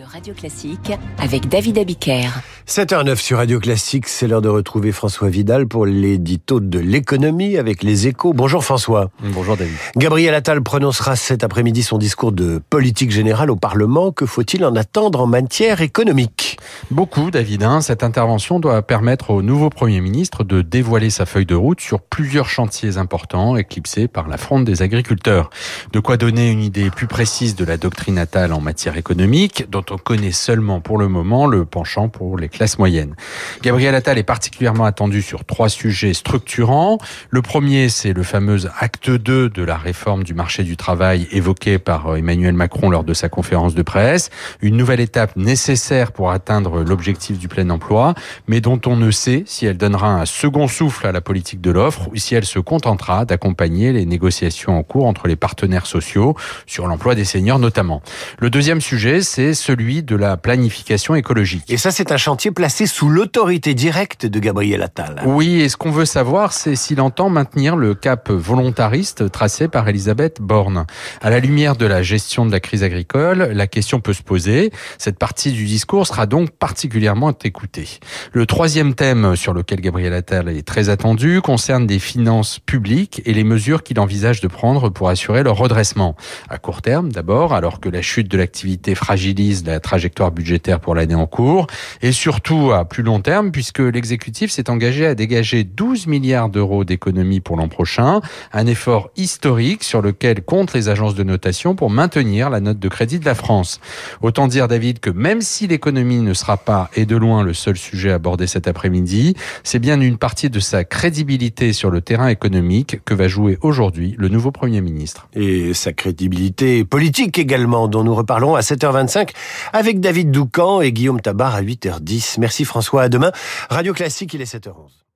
de Radio Classique avec David Abiker. 7h09 sur Radio Classique, c'est l'heure de retrouver François Vidal pour l'édito de l'économie avec les échos. Bonjour François. Bonjour David. Gabriel Attal prononcera cet après-midi son discours de politique générale au Parlement. Que faut-il en attendre en matière économique? Beaucoup David. Hein. Cette intervention doit permettre au nouveau Premier ministre de dévoiler sa feuille de route sur plusieurs chantiers importants éclipsés par la fronde des agriculteurs. De quoi donner une idée plus précise de la doctrine Attal en matière économique, dont on connaît seulement pour le moment le penchant pour les classes moyennes. Gabriel Attal est particulièrement attendu sur trois sujets structurants. Le premier, c'est le fameux acte 2 de la réforme du marché du travail évoqué par Emmanuel Macron lors de sa conférence de presse. Une nouvelle étape nécessaire pour atteindre l'objectif du plein emploi, mais dont on ne sait si elle donnera un second souffle à la politique de l'offre ou si elle se contentera d'accompagner les négociations en cours entre les partenaires sociaux sur l'emploi des seniors notamment. Le deuxième sujet, c'est celui de la planification écologique. Et ça, c'est un chantier placé sous l'autorité directe de Gabriel Attal. Oui, et ce qu'on veut savoir, c'est s'il entend maintenir le cap volontariste tracé par Elisabeth Borne. À la lumière de la gestion de la crise agricole, la question peut se poser. Cette partie du discours sera donc particulièrement écoutée. Le troisième thème sur lequel Gabriel Attal est très attendu concerne des finances publiques et les mesures qu'il envisage de prendre pour assurer leur redressement. À court terme, d'abord, alors que la chute de l'activité fragilise la trajectoire budgétaire pour l'année en cours, et surtout à plus long terme, puisque l'exécutif s'est engagé à dégager 12 milliards d'euros d'économies pour l'an prochain, un effort historique sur lequel comptent les agences de notation pour maintenir la note de crédit de la France. Autant dire, David, que même si l'économie ne sera pas, et de loin, le seul sujet abordé cet après-midi, c'est bien une partie de sa crédibilité sur le terrain économique que va jouer aujourd'hui le nouveau Premier ministre. Et sa crédibilité politique également, dont nous reparlons à 7h25 avec David Doucan et Guillaume Tabar à 8h10. Merci François, à demain. Radio Classique, il est 7h11.